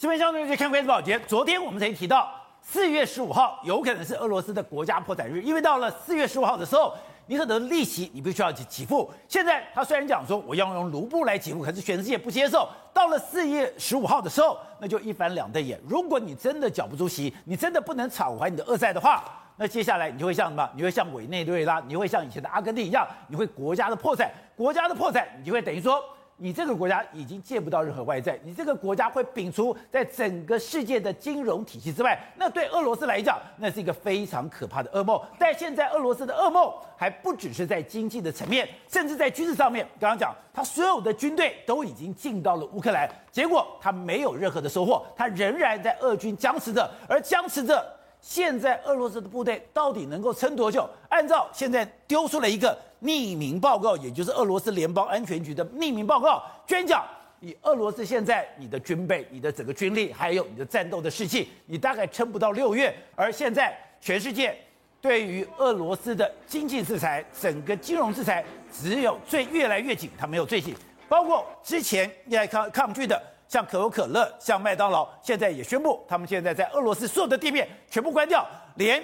新闻相对就看关键保洁。昨天我们曾经提到，四月十五号有可能是俄罗斯的国家破产日，因为到了四月十五号的时候，你可能利息你必须要去给付。现在他虽然讲说我要用卢布来给付，可是全世界不接受。到了四月十五号的时候，那就一翻两瞪眼。如果你真的缴不出息，你真的不能偿还你的恶债的话，那接下来你就会像什么？你会像委内瑞拉，你会像以前的阿根廷一样，你会国家的破产，国家的破产，你就会等于说。你这个国家已经借不到任何外债，你这个国家会摒除在整个世界的金融体系之外，那对俄罗斯来讲，那是一个非常可怕的噩梦。但现在俄罗斯的噩梦还不只是在经济的层面，甚至在军事上面。刚刚讲，他所有的军队都已经进到了乌克兰，结果他没有任何的收获，他仍然在俄军僵持着，而僵持着。现在俄罗斯的部队到底能够撑多久？按照现在丢出了一个 匿名报告，也就是俄罗斯联邦安全局的匿名报告，居然讲以俄罗斯现在你的军备、你的整个军力，还有你的战斗的士气，你大概撑不到六月。而现在全世界对于俄罗斯的经济制裁、整个金融制裁，只有最越来越紧，它没有最紧，包括之前你还抗抗拒的。像可口可乐、像麦当劳，现在也宣布，他们现在在俄罗斯所有的店面全部关掉。连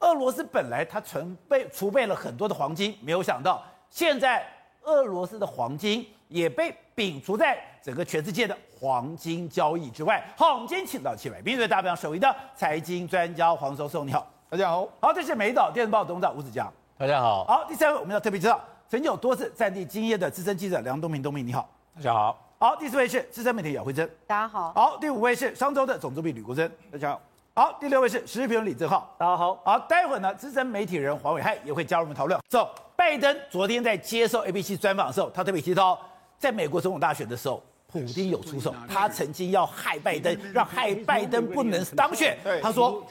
俄罗斯本来它存备储备了很多的黄金，没有想到现在俄罗斯的黄金也被摒除在整个全世界的黄金交易之外。好，我们今天请到七百名最大表首位的财经专家黄授受，你好，大家好。好，这是美岛电视报董事长吴子嘉，大家好。好，第三位我们要特别知道，曾经有多次战地经验的资深记者梁东明，东明你好，大家好。好，第四位是资深媒体姚慧珍，大家好。好，第五位是商周的总主笔吕国珍，大家好。好，第六位是时事评论李正浩，大家好。好，待会儿呢，资深媒体人黄伟汉也会加入我们讨论。走，拜登昨天在接受 ABC 专访的时候，他特别提到，在美国总统大选的时候，普京有出手，他曾经要害拜登，让害拜登不能当选。对，他说，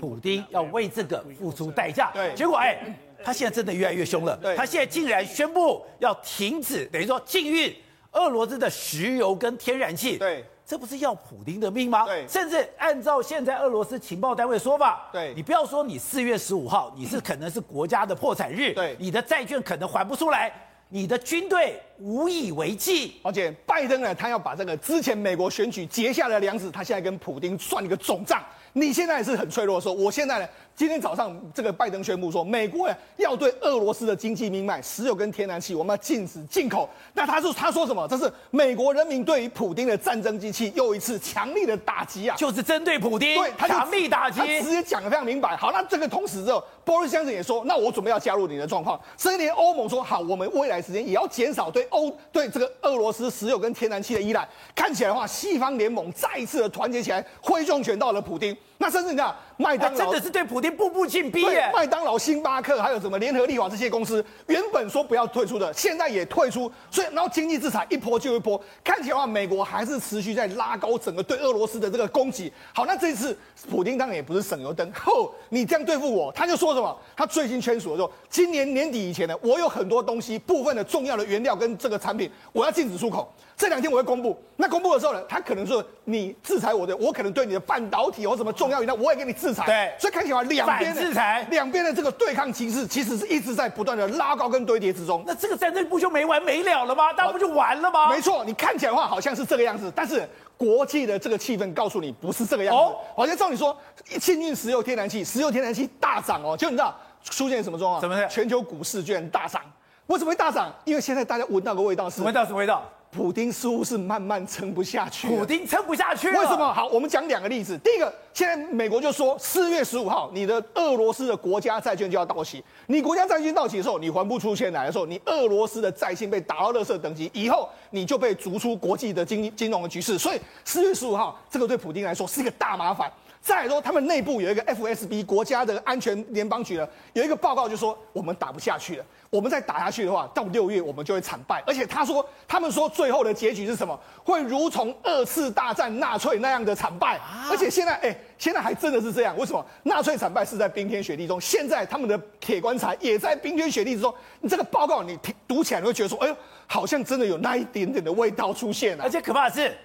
普京要为这个付出代价。对，结果哎，他现在真的越来越凶了。对，他现在竟然宣布要停止，等于说禁运。俄罗斯的石油跟天然气，对，这不是要普丁的命吗？对，甚至按照现在俄罗斯情报单位说法，对，你不要说你四月十五号你是可能是国家的破产日，对，你的债券可能还不出来，你的军队无以为继。而且拜登呢，他要把这个之前美国选举结下的梁子，他现在跟普丁算一个总账。你现在是很脆弱的时候，我现在呢？今天早上，这个拜登宣布说，美国要对俄罗斯的经济命脉，石油跟天然气，我们要禁止进口。那他说他说什么？这是美国人民对于普丁的战争机器又一次强力的打击啊！就是针对普丁，对，他强力打击，他直接讲的非常明白。好，那这个同时之后，波瑞先生也说，那我准备要加入你的状况。甚至连欧盟说，好，我们未来时间也要减少对欧对这个俄罗斯石油跟天然气的依赖。看起来的话，西方联盟再一次的团结起来，挥重拳到了普丁。那甚至你看，麦当劳真的是对普京步步进逼耶！麦当劳、星巴克还有什么联合利华这些公司，原本说不要退出的，现在也退出。所以，然后经济制裁一波就一波，看起来的话，美国还是持续在拉高整个对俄罗斯的这个攻击。好，那这次普京当然也不是省油灯，吼，你这样对付我，他就说什么？他最近签署的时候，今年年底以前呢，我有很多东西部分的重要的原料跟这个产品，我要禁止出口。这两天我会公布。那公布的时候呢，他可能说你制裁我的，我可能对你的半导体有什么重要原料，我也给你制裁。对，所以看起来两边制裁，两边的这个对抗情势，其实是一直在不断的拉高跟堆叠之中。那这个战争不就没完没了了吗？那不就完了吗？没错，你看起来的话好像是这个样子，但是国际的这个气氛告诉你不是这个样子。哦，好像照你说，庆运石油天然气，石油天然气大涨哦，就你知道出现什么状况？什么？全球股市居然大涨。为什么会大涨？因为现在大家闻到个味道是，闻到什么味道？普丁似乎是慢慢撑不下去，普丁撑不下去，为什么？好，我们讲两个例子。第一个，现在美国就说，四月十五号，你的俄罗斯的国家债券就要到期。你国家债券到期的时候，你还不出钱来的时候，你俄罗斯的债信被打到垃圾等级，以后你就被逐出国际的金金融的局势。所以四月十五号，这个对普丁来说是一个大麻烦。再来说，他们内部有一个 FSB 国家的安全联邦局呢，有一个报告就说，我们打不下去了。我们再打下去的话，到六月我们就会惨败。而且他说，他们说最后的结局是什么？会如同二次大战纳粹那样的惨败。而且现在，哎，现在还真的是这样。为什么？纳粹惨败是在冰天雪地中，现在他们的铁棺材也在冰天雪地之中。你这个报告你听读起来，你会觉得说，哎呦，好像真的有那一点点的味道出现了。而且可怕的是，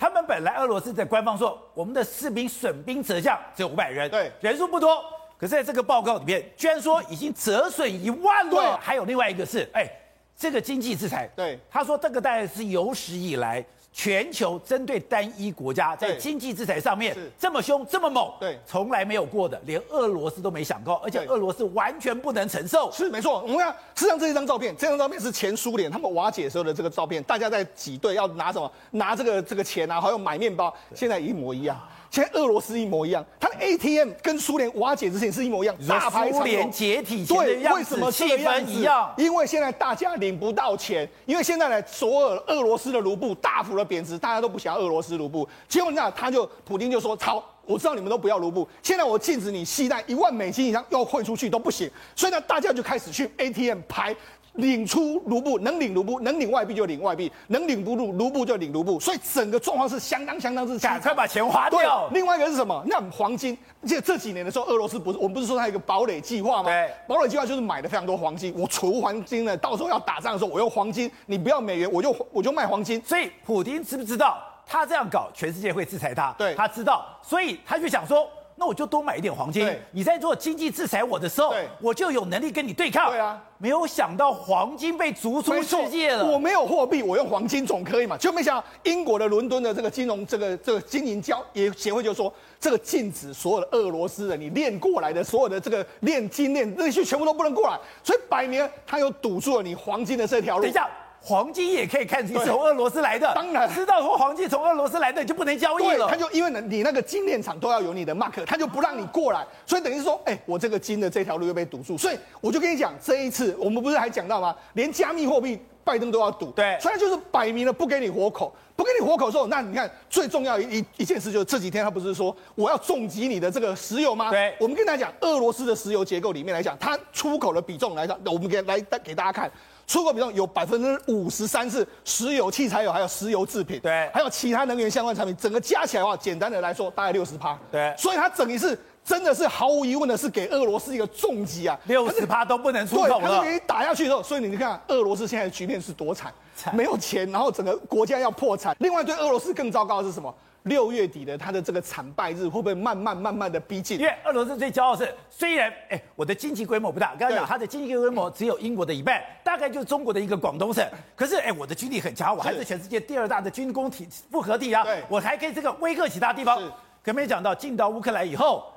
他们本来俄罗斯在官方说，我们的士兵损兵折将只有五百人，对，人数不多。可是在这个报告里面，居然说已经折损一万了。对，还有另外一个是，哎，这个经济制裁，对，他说这个大概是有史以来全球针对单一国家在经济制裁上面这么凶这么猛，对，从来没有过的，连俄罗斯都没想过，而且俄罗斯完全不能承受。是没错，我们看，实际上这一张照片，这张照片是前苏联他们瓦解时候的这个照片，大家在挤兑要拿什么？拿这个这个钱啊，还有买面包，现在一模一样。现在俄罗斯一模一样，它的 ATM 跟苏联瓦解之前是一模一样，大排长联解体前的样子，为什么气氛一样？因为现在大家领不到钱，因为现在呢，所有俄罗斯的卢布大幅的贬值，大家都不想要俄罗斯卢布。结果那他就普京就说：“操，我知道你们都不要卢布，现在我禁止你携带一万美金以上要汇出去都不行。”所以呢，大家就开始去 ATM 排。领出卢布，能领卢布，能领外币就领外币，能领不入卢布就领卢布，所以整个状况是相当相当之惨。赶快把钱花掉。另外一个是什么？那黄金，这这几年的时候，俄罗斯不是我们不是说它有一个堡垒计划吗？对，堡垒计划就是买了非常多黄金，我储黄金呢，到时候要打仗的时候，我用黄金，你不要美元，我就我就卖黄金。所以普京知不知道他这样搞，全世界会制裁他？对，他知道，所以他就想说。那我就多买一点黄金。你在做经济制裁我的时候，我就有能力跟你对抗。对啊，没有想到黄金被逐出世界了。我没有货币，我用黄金总可以嘛？就没想到英国的伦敦的这个金融这个这个金银交也协会就说，这个禁止所有的俄罗斯人你练过来的所有的这个炼金炼那些全部都不能过来，所以百年他又堵住了你黄金的这条路。等一下。黄金也可以看成是从俄罗斯来的，当然知道说黄金从俄罗斯来的你就不能交易了。他就因为呢，你那个金链厂都要有你的 mark，他就不让你过来，所以等于是说，哎、欸，我这个金的这条路又被堵住。所以我就跟你讲，这一次我们不是还讲到吗？连加密货币拜登都要堵，对，所以就是摆明了不给你活口，不给你活口之后，那你看最重要一一件事就是这几天他不是说我要重击你的这个石油吗？对，我们跟大家讲，俄罗斯的石油结构里面来讲，它出口的比重来讲，我们给来给大家看。出口比重有百分之五十三是石油、汽柴油，还有石油制品，对，还有其他能源相关产品，整个加起来的话，简单的来说，大概六十趴，对，所以它整一次真的是毫无疑问的是给俄罗斯一个重击啊，六十趴都不能出口了，对，它给你打下去之后，所以你看俄罗斯现在的局面是多惨，惨。没有钱，然后整个国家要破产。另外，对俄罗斯更糟糕的是什么？六月底的他的这个惨败日会不会慢慢慢慢的逼近？因为俄罗斯最骄傲是，虽然哎我的经济规模不大，刚才讲他的经济规模只有英国的一半，大概就是中国的一个广东省。可是哎我的军力很强，我还是全世界第二大的军工体复合体啊，我还可以这个威吓其他地方。可没讲到进到乌克兰以后。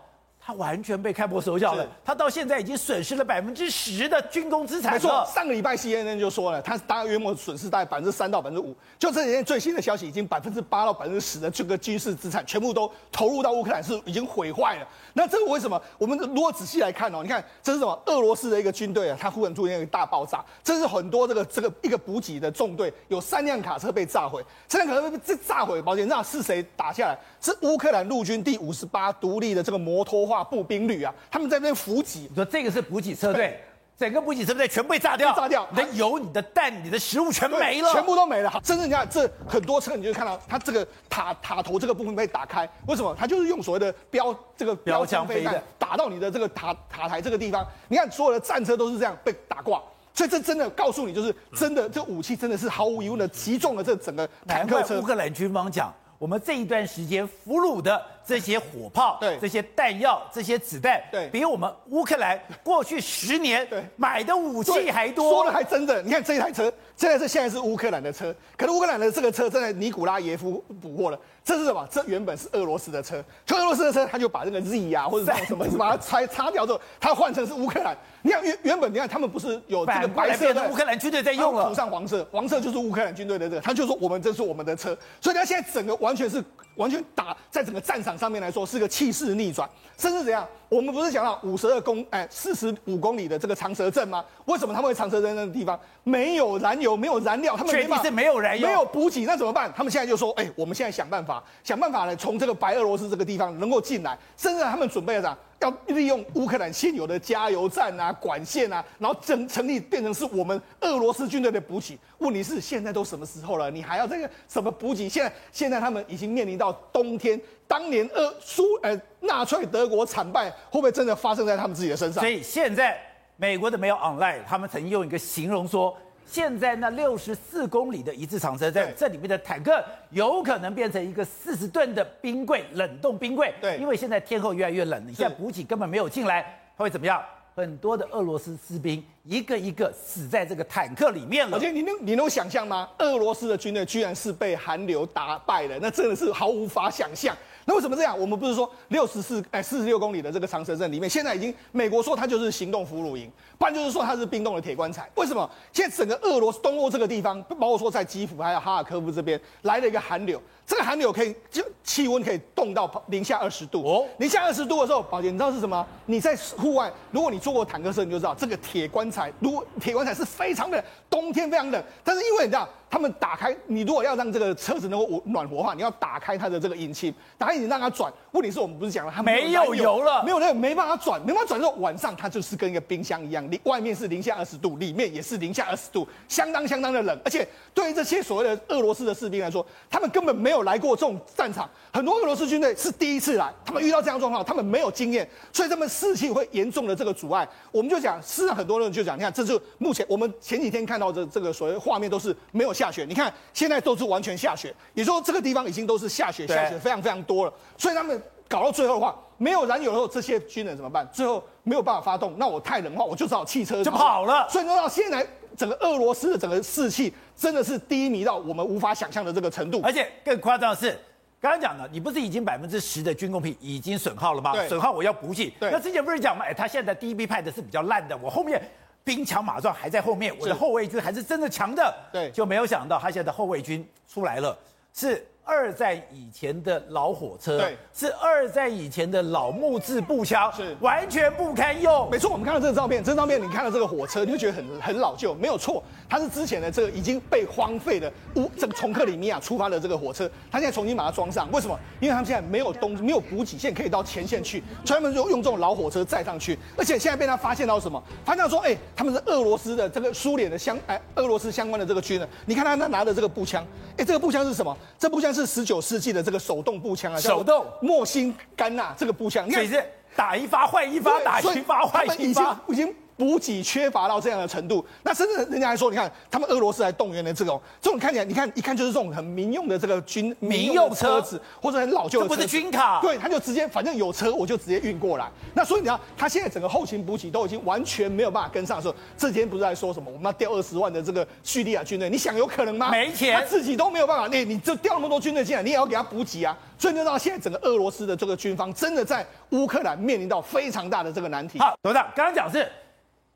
他完全被开破手脚了，他到现在已经损失了百分之十的军工资产。没错，上个礼拜 CNN 就说了，他大约莫损失大概百分之三到百分之五。就这几天最新的消息，已经百分之八到百分之十的这个军事资产全部都投入到乌克兰，是已经毁坏了。那这个为什么？我们如果仔细来看哦，你看这是什么？俄罗斯的一个军队啊，它忽然出现一个大爆炸，这是很多这个这个一个补给的纵队，有三辆卡车被炸毁。这辆卡车被这炸毁，抱歉，那是谁打下来？是乌克兰陆军第五十八独立的这个摩托化步兵旅啊，他们在那边补给。你说这个是补给车队，整个补给车队全被炸掉，炸掉，你的油、你的弹、你的食物全没了，全部都没了。好，真正你看这很多车，你就看到它这个塔塔头这个部分被打开，为什么？它就是用所谓的标这个标枪飞弹打到你的这个塔塔台这个地方。你看所有的战车都是这样被打挂，所以这真的告诉你，就是真的这武器真的是毫无疑问的击中了这整个坦克车。乌克兰军方讲。我们这一段时间俘虏的这些火炮、对这些弹药、这些子弹，对，比我们乌克兰过去十年买的武器还多。说的还真的，你看这一台车，这台车现在是乌克兰的车，可是乌克兰的这个车正在尼古拉耶夫捕获了。这是什么？这原本是俄罗斯的车，就俄罗斯的车，他就把这个 Z 呀、啊、或者什么 什么把它拆擦掉之后，他换成是乌克兰。你看原原本你看他们不是有这个白色的乌克兰军队在用了，涂上黄色，黄色就是乌克兰军队的这个，他就说我们这是我们的车，所以他现在整个完全是完全打在整个战场上面来说是个气势逆转，甚至怎样？我们不是讲到五十二公哎四十五公里的这个长蛇阵吗？为什么他们会长蛇阵那个地方没有燃油没有燃料，他们确定是没有燃油没有补给，那怎么办？他们现在就说哎，我们现在想办法想办法呢，从这个白俄罗斯这个地方能够进来，甚至他们准备了啥？要利用乌克兰现有的加油站啊、管线啊，然后整成立变成是我们俄罗斯军队的补给。问题是现在都什么时候了？你还要这个什么补给？现在现在他们已经面临到冬天，当年俄苏呃纳粹德国惨败，会不会真的发生在他们自己的身上？所以现在美国的 Mail Online 他们曾经用一个形容说。现在那六十四公里的一字长蛇阵，这里面的坦克有可能变成一个四十吨的冰柜，冷冻冰柜。对，因为现在天候越来越冷，你现在补给根本没有进来，它会怎么样？很多的俄罗斯士兵一个一个死在这个坦克里面了。而且你能你能想象吗？俄罗斯的军队居然是被韩流打败了，那真的是毫无法想象。那为什么这样？我们不是说六十四哎四十六公里的这个长城镇里面，现在已经美国说它就是行动俘虏营，不然就是说它是冰冻的铁棺材。为什么？现在整个俄罗斯东欧这个地方，包括说在基辅还有哈尔科夫这边来了一个寒流，这个寒流可以就气温可以冻到零下二十度哦，零下二十度的时候，宝杰你知道是什么？你在户外，如果你坐过坦克车，你就知道这个铁棺材，如果铁棺材是非常的冬天非常冷，但是因为你知道。他们打开，你如果要让这个车子能够暖和的话，你要打开它的这个引擎，打开引擎让它转。问题是我们不是讲了，它没有油了，没有那个没办法转，没办法转之后，晚上它就是跟一个冰箱一样，里外面是零下二十度，里面也是零下二十度，相当相当的冷。而且对于这些所谓的俄罗斯的士兵来说，他们根本没有来过这种战场，很多俄罗斯军队是第一次来，他们遇到这样状况，他们没有经验，所以他们士气会严重的这个阻碍。我们就讲，事实上很多人就讲，你看，这是目前我们前几天看到的这个所谓画面都是没有下雪，你看。现在都是完全下雪，也就是说这个地方已经都是下雪，下雪非常非常多了。所以他们搞到最后的话，没有燃油的时候，这些军人怎么办？最后没有办法发动，那我太冷的话，我就只好汽车就跑了。所以说到现在，整个俄罗斯的整个士气真的是低迷到我们无法想象的这个程度。而且更夸张的是，刚刚讲的，你不是已经百分之十的军工品已经损耗了吗？损耗我要补给。那之前不是讲吗？哎，他现在第一批派的是比较烂的，我后面。兵强马壮还在后面，我的后卫军还是真的强的，对，就没有想到他现在的后卫军出来了，是。二战以前的老火车，对，是二战以前的老木质步枪，是完全不堪用。没错，我们看到这个照片，这张照片你看到这个火车，你就觉得很很老旧，没有错，它是之前的这个已经被荒废的乌这个从克里米亚出发的这个火车，它现在重新把它装上，为什么？因为他们现在没有东没有补给线可以到前线去，所以他们就用这种老火车载上去，而且现在被他发现到什么？发现到说，哎、欸，他们是俄罗斯的这个苏联的相哎俄罗斯相关的这个军人，你看他那拿的这个步枪，哎、欸，这个步枪是什么？这步枪是十九世纪。的这个手动步枪啊，手动莫辛甘纳这个步枪，你看是打一发换一发，打一发换一发，已经。补给缺乏到这样的程度，那甚至人家还说，你看他们俄罗斯还动员的这种，这种看起来，你看一看就是这种很民用的这个军民用车子，或者很老旧的车子，不是军卡，对，他就直接反正有车我就直接运过来。那所以你看，他现在整个后勤补给都已经完全没有办法跟上的时候，这几天不是在说什么我们要调二十万的这个叙利亚军队？你想有可能吗？没钱，他自己都没有办法，你你就调那么多军队进来，你也要给他补给啊。所以就到现在整个俄罗斯的这个军方真的在乌克兰面临到非常大的这个难题。好，董事长刚刚讲是。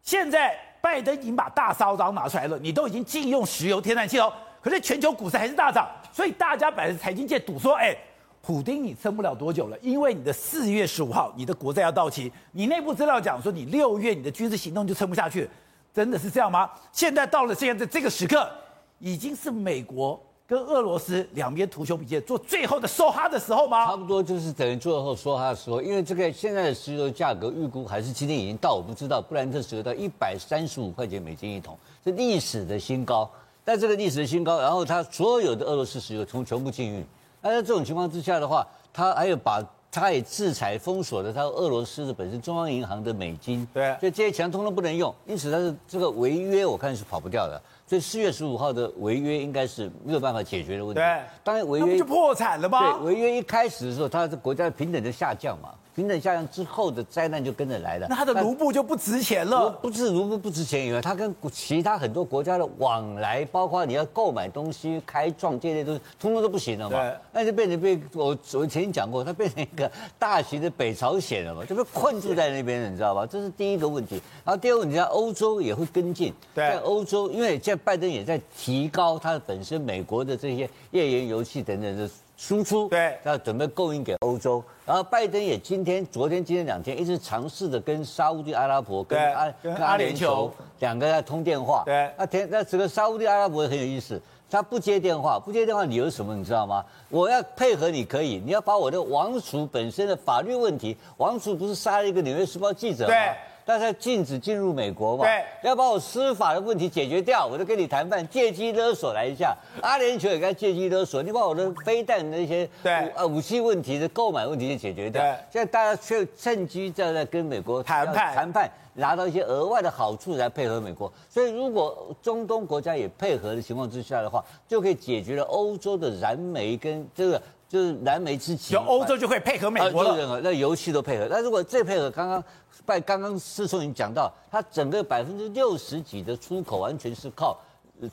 现在拜登已经把大招刀拿出来了，你都已经禁用石油天然气哦，可是全球股市还是大涨，所以大家摆在财经界赌说，哎，普丁你撑不了多久了，因为你的四月十五号你的国债要到期，你内部资料讲说你六月你的军事行动就撑不下去，真的是这样吗？现在到了现在这个时刻，已经是美国。跟俄罗斯两边图穷匕见，做最后的梭哈的时候吗？差不多就是等于最后梭哈的时候，因为这个现在的石油价格预估还是今天已经到，我不知道，布兰特石油到一百三十五块钱美金一桶，是历史的新高。但这个历史的新高，然后它所有的俄罗斯石油从全部禁运。那在这种情况之下的话，它还有把，它也制裁封锁了它俄罗斯的本身中央银行的美金，对，所以这些钱通通不能用，因此它是这个违约，我看是跑不掉的。所以四月十五号的违约应该是没有办法解决的问题。对，当然违约就破产了吗？对，违约一开始的时候，它的国家的平等就下降嘛。平等下降之后的灾难就跟着来了，那它的卢布就不值钱了。不是卢布不值钱以外，它跟其他很多国家的往来，包括你要购买东西、开创这些东西，通通都不行了嘛。那就变成被我我前讲过，它变成一个大型的北朝鲜了嘛，就被困住在那边了，你知道吧？这是第一个问题。然后第二个问题，在欧洲也会跟进。在欧洲，因为现在拜登也在提高它本身美国的这些页岩油气等等的。输出对，要准备供应给欧洲，然后拜登也今天、昨天、今天两天一直尝试着跟沙乌地阿拉伯、跟阿跟阿联酋两个在通电话。对，那天那这个沙乌地阿拉伯很有意思，他不接电话，不接电话理由是什么？你知道吗？我要配合你可以，你要把我的王储本身的法律问题，王储不是杀了一个《纽约时报》记者吗？对。但是禁止进入美国嘛？对，要把我司法的问题解决掉，我就跟你谈判，借机勒索来一下。阿联酋也该借机勒索，你把我的飞弹的那些对呃武器问题的购买问题就解决掉。对，现在大家却趁机在在跟美国谈判谈判，拿到一些额外的好处来配合美国。所以如果中东国家也配合的情况之下的话，就可以解决了欧洲的燃煤跟这个就是燃煤之急，就欧洲就会配合美国了。任何那油气都配合。那如果这配合，刚刚拜刚刚世聪已经讲到，它整个百分之六十几的出口完全是靠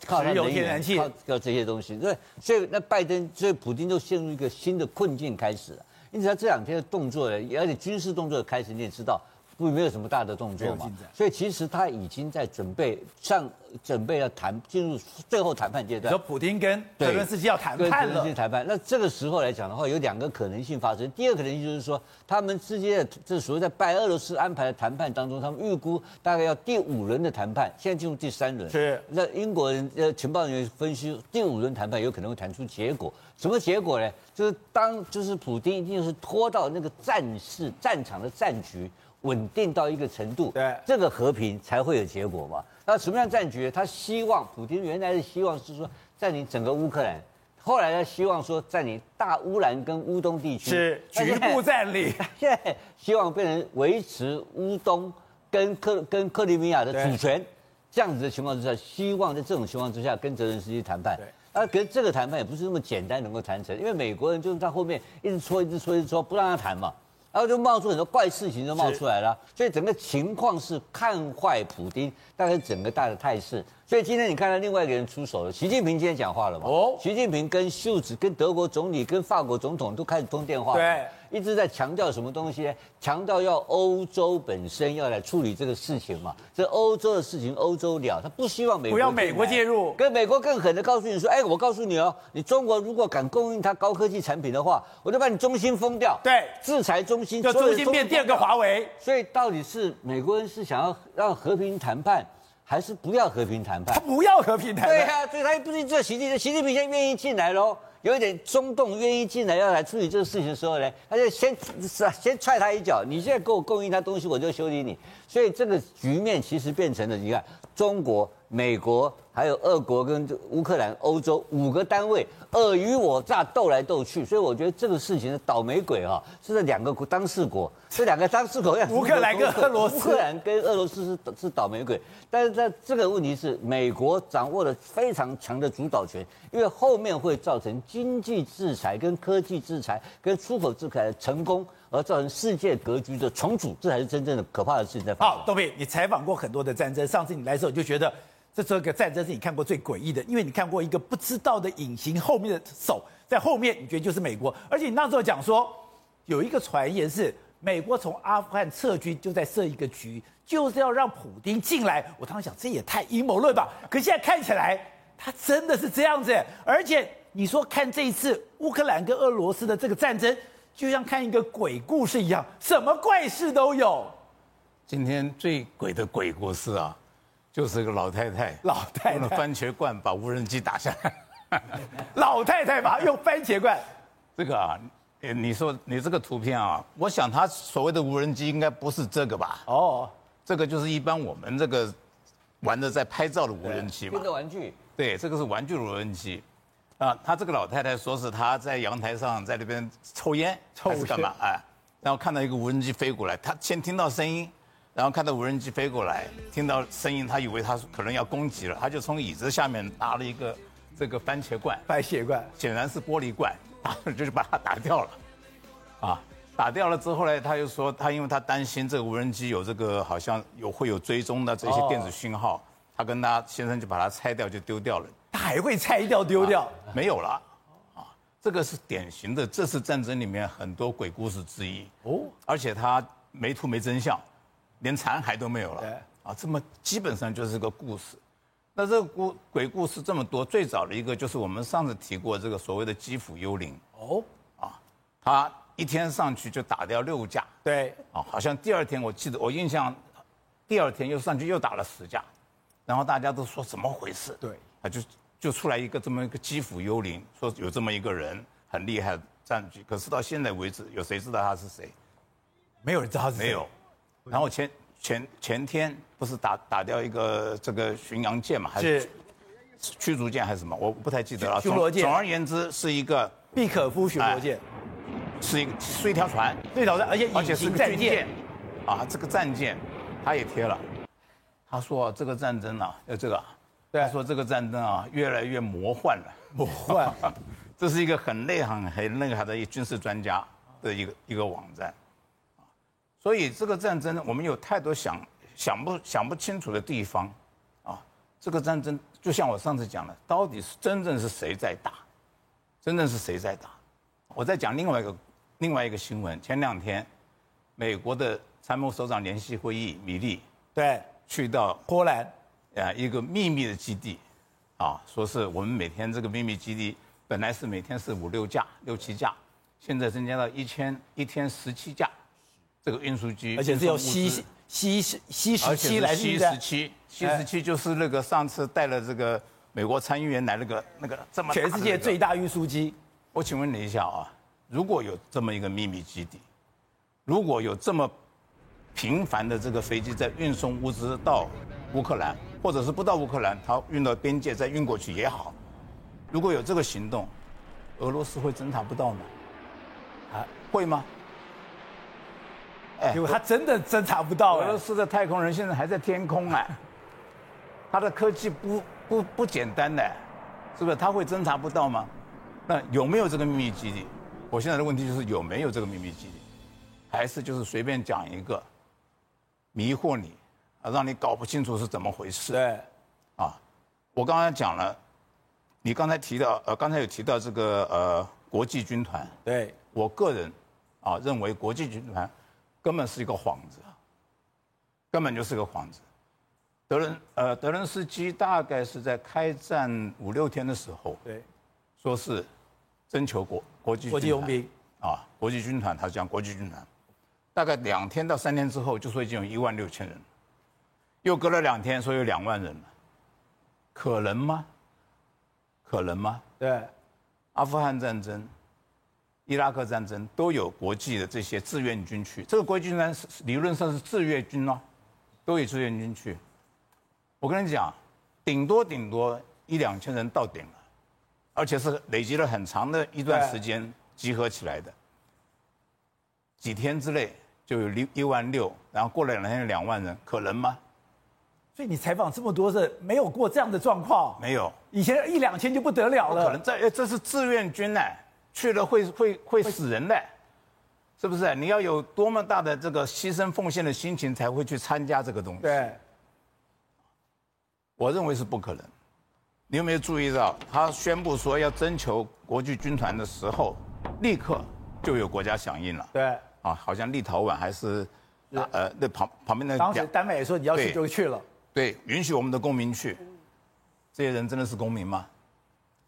靠石油、天然气，靠靠这些东西。对，所以那拜登，所以普京就陷入一个新的困境开始了。因此他这两天的动作呢，而且军事动作的开始，你也知道。不，没有什么大的动作嘛，所以其实他已经在准备上，准备要谈进入最后谈判阶段。说普京跟泽连斯基要谈判了。谈判。那这个时候来讲的话，有两个可能性发生。第二个可能性就是说，他们之间的这所谓在拜俄罗斯安排的谈判当中，他们预估大概要第五轮的谈判，现在进入第三轮。是。那英国人呃情报人员分析，第五轮谈判有可能会谈出结果。什么结果呢？就是当就是普京一定是拖到那个战事战场的战局。稳定到一个程度，对，这个和平才会有结果嘛。那什么样战局？他希望普京原来的希望是说占领整个乌克兰，后来他希望说占领大乌兰跟乌东地区，是局部占领。现在希望变成维持乌东跟克跟克里米亚的主权，这样子的情况之下，希望在这种情况之下跟泽连斯基谈判。对，啊，可是这个谈判也不是那么简单能够谈成，因为美国人就是在后面一直戳，一直戳，一直戳，不让他谈嘛。然后就冒出很多怪事情，就冒出来了，所以整个情况是看坏普丁，大概整个大的态势。所以今天你看到另外一个人出手了，习近平今天讲话了嘛？哦，习近平跟秀子、跟德国总理、跟法国总统都开始通电话。对。一直在强调什么东西呢？强调要欧洲本身要来处理这个事情嘛。这欧洲的事情，欧洲了，他不希望美国不要美国介入，跟美国更狠的告诉你说，哎，我告诉你哦，你中国如果敢供应它高科技产品的话，我就把你中心封掉。对，制裁中心，就中心变第二个华为。所以到底是美国人是想要让和平谈判，还是不要和平谈判？他不要和平谈判。对啊，所以他也不是这习近平，习近平现在愿意进来喽。有一点冲动，愿意进来要来处理这个事情的时候呢，他就先是先踹他一脚。你现在给我供应他东西，我就修理你。所以这个局面其实变成了，你看中国、美国。还有俄国跟乌克兰、欧洲五个单位尔虞我诈斗来斗去，所以我觉得这个事情的倒霉鬼哈是这两个当事国，这两个当事国要乌克兰跟俄罗斯，乌克兰跟俄罗斯是是倒霉鬼，但是在这个问题是美国掌握了非常强的主导权，因为后面会造成经济制裁、跟科技制裁、跟出口制裁的成功，而造成世界格局的重组，这才是真正的可怕的事情在发生。好，豆皮，你采访过很多的战争，上次你来的时候就觉得。这这个战争是你看过最诡异的，因为你看过一个不知道的隐形后面的手在后面，你觉得就是美国。而且你那时候讲说，有一个传言是美国从阿富汗撤军就在设一个局，就是要让普丁进来。我当时想，这也太阴谋论吧？可现在看起来，他真的是这样子。而且你说看这一次乌克兰跟俄罗斯的这个战争，就像看一个鬼故事一样，什么怪事都有。今天最鬼的鬼故事啊！就是一个老太太，老太太用了番茄罐把无人机打下来。老太太嘛，用番茄罐。这个啊，你说你这个图片啊，我想他所谓的无人机应该不是这个吧？哦，这个就是一般我们这个玩的在拍照的无人机嘛。这个玩具。对，这个是玩具无人机。啊，他这个老太太说是她在阳台上在那边抽烟，抽是干嘛？哎，然后看到一个无人机飞过来，她先听到声音。然后看到无人机飞过来，听到声音，她以为他可能要攻击了，她就从椅子下面拿了一个这个番茄罐，番茄罐显然是玻璃罐，啊，就是把它打掉了，啊，打掉了之后呢，他又说他因为他担心这个无人机有这个好像有会有追踪的这些电子讯号，他跟他先生就把它拆掉就丢掉了。他还会拆掉丢掉？没有了，啊，这个是典型的，这次战争里面很多鬼故事之一哦，而且他没图没真相。连残骸都没有了，啊，这么基本上就是个故事。那这个故鬼故事这么多，最早的一个就是我们上次提过这个所谓的基辅幽灵。哦，啊，他一天上去就打掉六架。对，啊，好像第二天我记得我印象，第二天又上去又打了十架，然后大家都说怎么回事？对，啊，就就出来一个这么一个基辅幽灵，说有这么一个人很厉害的战局，可是到现在为止，有谁知道他是谁？没有人知道他是谁。没有。然后前前前天不是打打掉一个这个巡洋舰嘛，还是驱逐舰还是什么？我不太记得了。巡逻舰。总而言之是一个毕可夫巡逻舰，是一个是一条船，是一条船，而且而且是个军舰。啊，这个战舰他也贴了，他说这个战争啊，呃这个，他说这个战争啊越来越魔幻了，魔幻。这是一个很内行、很内行的一军事专家的一个一个网站，所以这个战争我们有太多想想不想不清楚的地方，啊，这个战争就像我上次讲的，到底是真正是谁在打？真正是谁在打？我再讲另外一个另外一个新闻，前两天美国的参谋首长联席会议，米利对。去到波兰，啊一个秘密的基地，啊，说是我们每天这个秘密基地。本来是每天是五六架、六七架，现在增加到一千一天十七架，这个运输机，而且是用 C C C 十七来，C 十七，C 十七就是那个上次带了这个美国参议员来那个那个这么、全世界最大运输机。我请问你一下啊，如果有这么一个秘密基地，如果有这么频繁的这个飞机在运送物资到乌克兰，或者是不到乌克兰，它运到边界再运过去也好。如果有这个行动，俄罗斯会侦查不到吗？啊，会吗？哎，因为他真的侦查不到。俄罗斯的太空人现在还在天空啊，他的科技不不不简单的，是不是？他会侦查不到吗？那有没有这个秘密基地？我现在的问题就是有没有这个秘密基地，还是就是随便讲一个，迷惑你，啊，让你搞不清楚是怎么回事？对，啊，我刚才讲了。你刚才提到，呃，刚才有提到这个呃国际军团，对我个人啊认为国际军团根本是一个幌子，根本就是个幌子。德伦呃德伦斯基大概是在开战五六天的时候，对，说是征求国国际国际佣兵啊国际军团，他讲国际军团，大概两天到三天之后就说已经有一万六千人，又隔了两天说有两万人了，可能吗？可能吗？对，阿富汗战争、伊拉克战争都有国际的这些志愿军去。这个国际军团理论上是志愿军哦，都有志愿军去。我跟你讲，顶多顶多一两千人到顶了，而且是累积了很长的一段时间集合起来的。几天之内就有一一万六，然后过了两天有两万人，可能吗？所以你采访这么多次，没有过这样的状况？没有，以前一两千就不得了了。可能在，这是志愿军呢，去了会会会死人的，是不是？你要有多么大的这个牺牲奉献的心情，才会去参加这个东西？对，我认为是不可能。你有没有注意到，他宣布说要征求国际军团的时候，立刻就有国家响应了？对，啊，好像立陶宛还是，呃，那旁旁边的当时丹麦也说你要去就去了。对，允许我们的公民去，这些人真的是公民吗？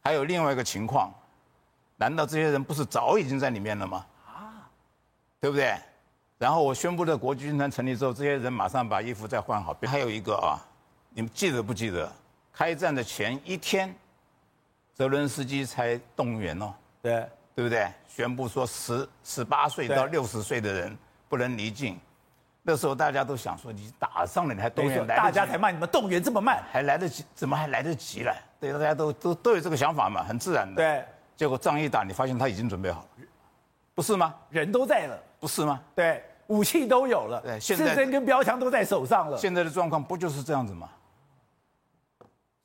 还有另外一个情况，难道这些人不是早已经在里面了吗？啊，对不对？然后我宣布了国际军团成立之后，这些人马上把衣服再换好。还有一个啊，你们记得不记得？开战的前一天，泽伦斯基才动员哦，对，对不对？宣布说十十八岁到六十岁的人不能离境。那时候大家都想说，你打上了你还动员，大家才骂你们动员这么慢，还来得及？怎么还来得及了？对，大家都都都有这个想法嘛，很自然的。对，结果仗一打，你发现他已经准备好了，不是吗？人都在了，不是吗？对，武器都有了，对，现在刺针跟标枪都在手上了。现在的状况不就是这样子吗？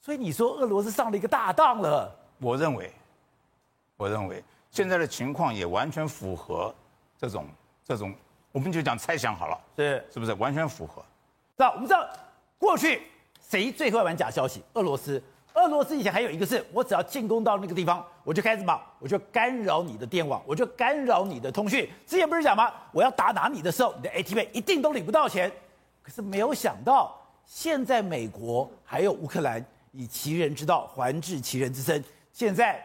所以你说俄罗斯上了一个大当了？我认为，我认为现在的情况也完全符合这种这种。我们就讲猜想好了，是是不是完全符合？那我们知道过去谁最会玩假消息？俄罗斯。俄罗斯以前还有一个是，我只要进攻到那个地方，我就开始嘛，我就干扰你的电网，我就干扰你的通讯。之前不是讲吗？我要打打你的时候，你的 ATM 一定都领不到钱。可是没有想到，现在美国还有乌克兰以其人之道还治其人之身，现在。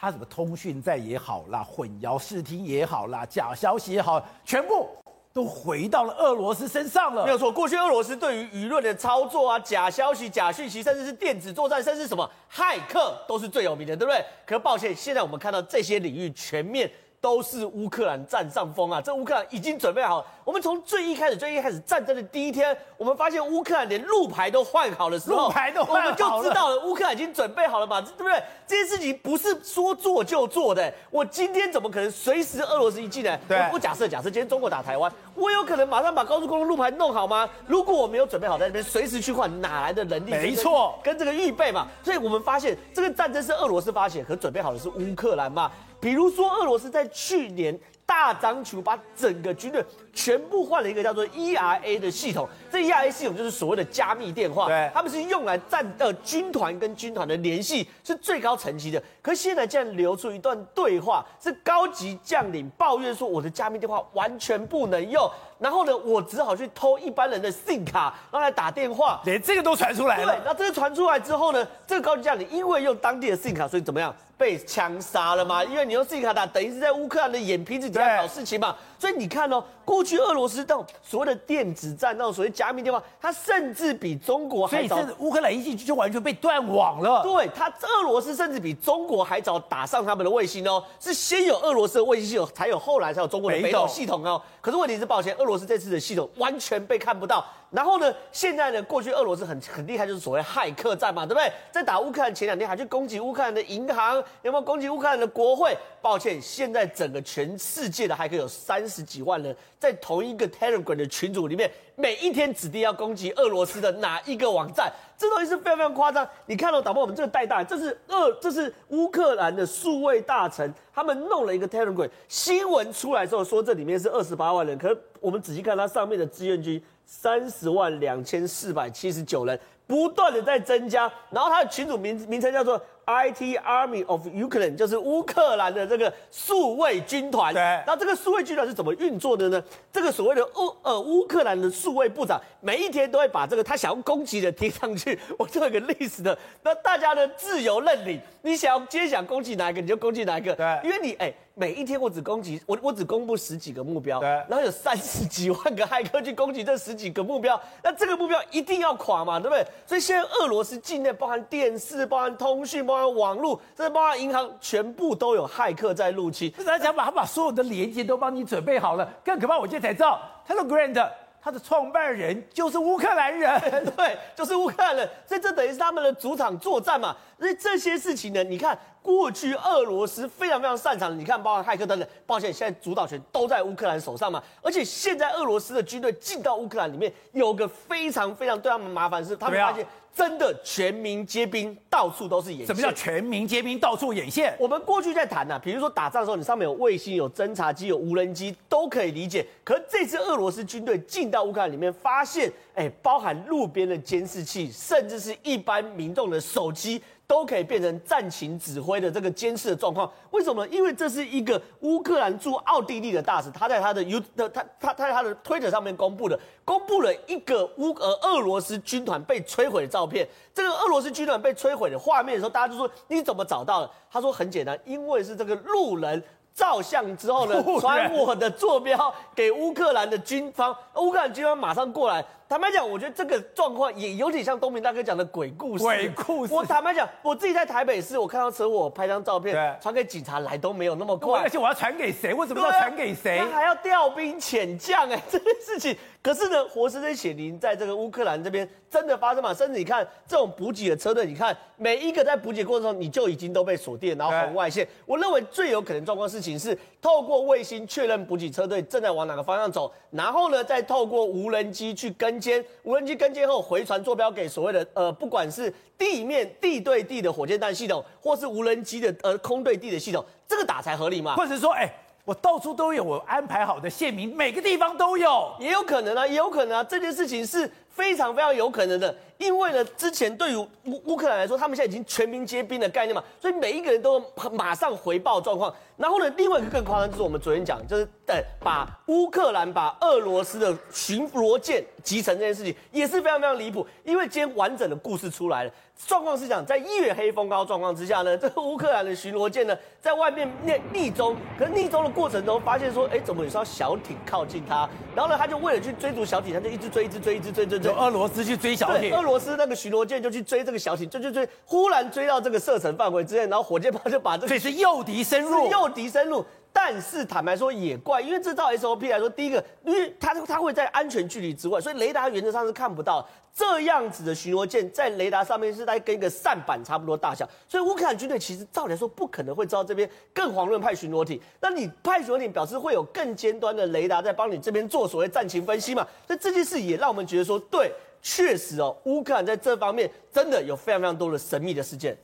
他什么通讯在也好啦，混淆视听也好啦，假消息也好，全部都回到了俄罗斯身上了。没有错，过去俄罗斯对于舆论的操作啊，假消息、假讯息，甚至是电子作战，甚至什么骇客，都是最有名的，对不对？可是抱歉，现在我们看到这些领域全面都是乌克兰占上风啊！这乌克兰已经准备好了。我们从最一开始、最一开始战争的第一天，我们发现乌克兰连路牌都换好的时候，路牌都换好了，我们就知道了乌克兰已经准备好了嘛，对不对？这件事情不是说做就做的。我今天怎么可能随时俄罗斯一进来？对，我假设假设今天中国打台湾，我有可能马上把高速公路路牌弄好吗？如果我没有准备好在那边随时去换，哪来的能力？没错，跟这个预备嘛。所以我们发现这个战争是俄罗斯发起，可准备好的是乌克兰嘛。比如说，俄罗斯在去年大张旗鼓把整个军队全部换了一个叫做 ERA 的系统，这 EIA 系统就是所谓的加密电话，对，他们是用来战呃军团跟军团的联系，是最高层级的。可是现在竟然流出一段对话，是高级将领抱怨说我的加密电话完全不能用，然后呢，我只好去偷一般人的 SIM 卡，然后来打电话，连这个都传出来了。对，那这个传出来之后呢，这个高级将领因为用当地的 SIM 卡，所以怎么样？被枪杀了嘛？因为你用 SIM 卡打，等于是在乌克兰的眼皮子底下搞事情嘛。所以你看哦，过去俄罗斯那种所谓的电子战，那种所谓加密电话，它甚至比中国还早。所以乌克兰一进去就完全被断网了。对，它俄罗斯甚至比中国还早打上他们的卫星哦，是先有俄罗斯的卫星系统，才有后来才有中国的北斗系统哦。可是问题是，抱歉，俄罗斯这次的系统完全被看不到。然后呢，现在呢，过去俄罗斯很很厉害，就是所谓骇客战嘛，对不对？在打乌克兰前两天还去攻击乌克兰的银行，有没有攻击乌克兰的国会？抱歉，现在整个全世界的骇客有三十几万人，在同一个 Telegram 的群组里面，每一天指定要攻击俄罗斯的哪一个网站，这东西是非常非常夸张。你看到、哦、导播我们这个带大，这是俄，这是乌克兰的数位大臣，他们弄了一个 Telegram，新闻出来之后说这里面是二十八万人，可是我们仔细看它上面的志愿军。三十万两千四百七十九人，不断的在增加，然后他的群组名名称叫做 IT Army of Ukraine，就是乌克兰的这个数位军团。对，那这个数位军团是怎么运作的呢？这个所谓的乌呃乌克兰的数位部长，每一天都会把这个他想要攻击的贴上去，我做一个历史的，那大家呢自由认领，你想要今天想攻击哪一个你就攻击哪一个，对，因为你哎。每一天我只攻击我，我只公布十几个目标，对，然后有三十几万个骇客去攻击这十几个目标，那这个目标一定要垮嘛，对不对？所以现在俄罗斯境内包含电视、包含通讯、包含网络，甚至包括银行，全部都有骇客在入侵。他想把他把所有的连接都帮你准备好了，更可怕，我今天才知道，Telegram 他的创办人就是乌克兰人，对，就是乌克兰人，所以这等于是他们的主场作战嘛。所以这些事情呢，你看。过去俄罗斯非常非常擅长的，你看，包括骇客等等。抱歉，现在主导权都在乌克兰手上嘛。而且现在俄罗斯的军队进到乌克兰里面，有个非常非常对他们麻烦的是，他们发现真的全民皆兵，到处都是眼线。什么叫全民皆兵，到处眼线？我们过去在谈啊，比如说打仗的时候，你上面有卫星、有侦察机、有无人机，都可以理解。可是这次俄罗斯军队进到乌克兰里面，发现，哎，包含路边的监视器，甚至是一般民众的手机。都可以变成战情指挥的这个监视的状况，为什么呢？因为这是一个乌克兰驻奥地利的大使，他在他的 U 的他他他在他的推特上面公布的，公布了一个乌呃俄罗斯军团被摧毁的照片。这个俄罗斯军团被摧毁的画面的时候，大家就说你怎么找到的？他说很简单，因为是这个路人照相之后呢，传我的坐标给乌克兰的军方，乌克兰军方马上过来。坦白讲，我觉得这个状况也有点像东明大哥讲的鬼故事。鬼故事。我坦白讲，我自己在台北市，我看到车祸，我拍张照片，传给警察来都没有那么快。而且我要传给谁？为什么要传给谁？他还要调兵遣将哎，这件事情。可是呢，活生生血淋在这个乌克兰这边真的发生嘛？甚至你看这种补给的车队，你看每一个在补给过程中，你就已经都被锁定，然后红外线。我认为最有可能状况事情是，透过卫星确认补给车队正在往哪个方向走，然后呢，再透过无人机去跟。间无人机跟接后回传坐标给所谓的呃，不管是地面地对地的火箭弹系统，或是无人机的呃空对地的系统，这个打才合理嘛？或者说，哎、欸，我到处都有我安排好的线民，每个地方都有，也有可能啊，也有可能啊，这件事情是非常非常有可能的。因为呢，之前对于乌乌克兰来说，他们现在已经全民皆兵的概念嘛，所以每一个人都马上回报状况。然后呢，另外一个更夸张就是我们昨天讲，就是对把乌克兰把俄罗斯的巡逻舰集成这件事情，也是非常非常离谱。因为今天完整的故事出来了，状况是讲在月黑风高状况之下呢，这个乌克兰的巡逻舰呢在外面逆逆中，可是逆中的过程中发现说，哎，怎么有艘小艇靠近他？然后呢，他就为了去追逐小艇，他就一直追，一直追，一直追，追，追，追。俄罗斯去追小艇。俄罗斯那个巡逻舰就去追这个小艇，追追追，忽然追到这个射程范围之内，然后火箭炮就把这个。这是诱敌深入，诱敌深入。但是坦白说也怪，因为这照 SOP 来说，第一个，因为它它会在安全距离之外，所以雷达原则上是看不到这样子的巡逻舰在雷达上面是在跟一个扇板差不多大小，所以乌克兰军队其实照理来说不可能会知道这边更遑论派巡逻艇。那你派巡逻艇表示会有更尖端的雷达在帮你这边做所谓战情分析嘛？所以这件事也让我们觉得说，对，确实哦，乌克兰在这方面真的有非常非常多的神秘的事件。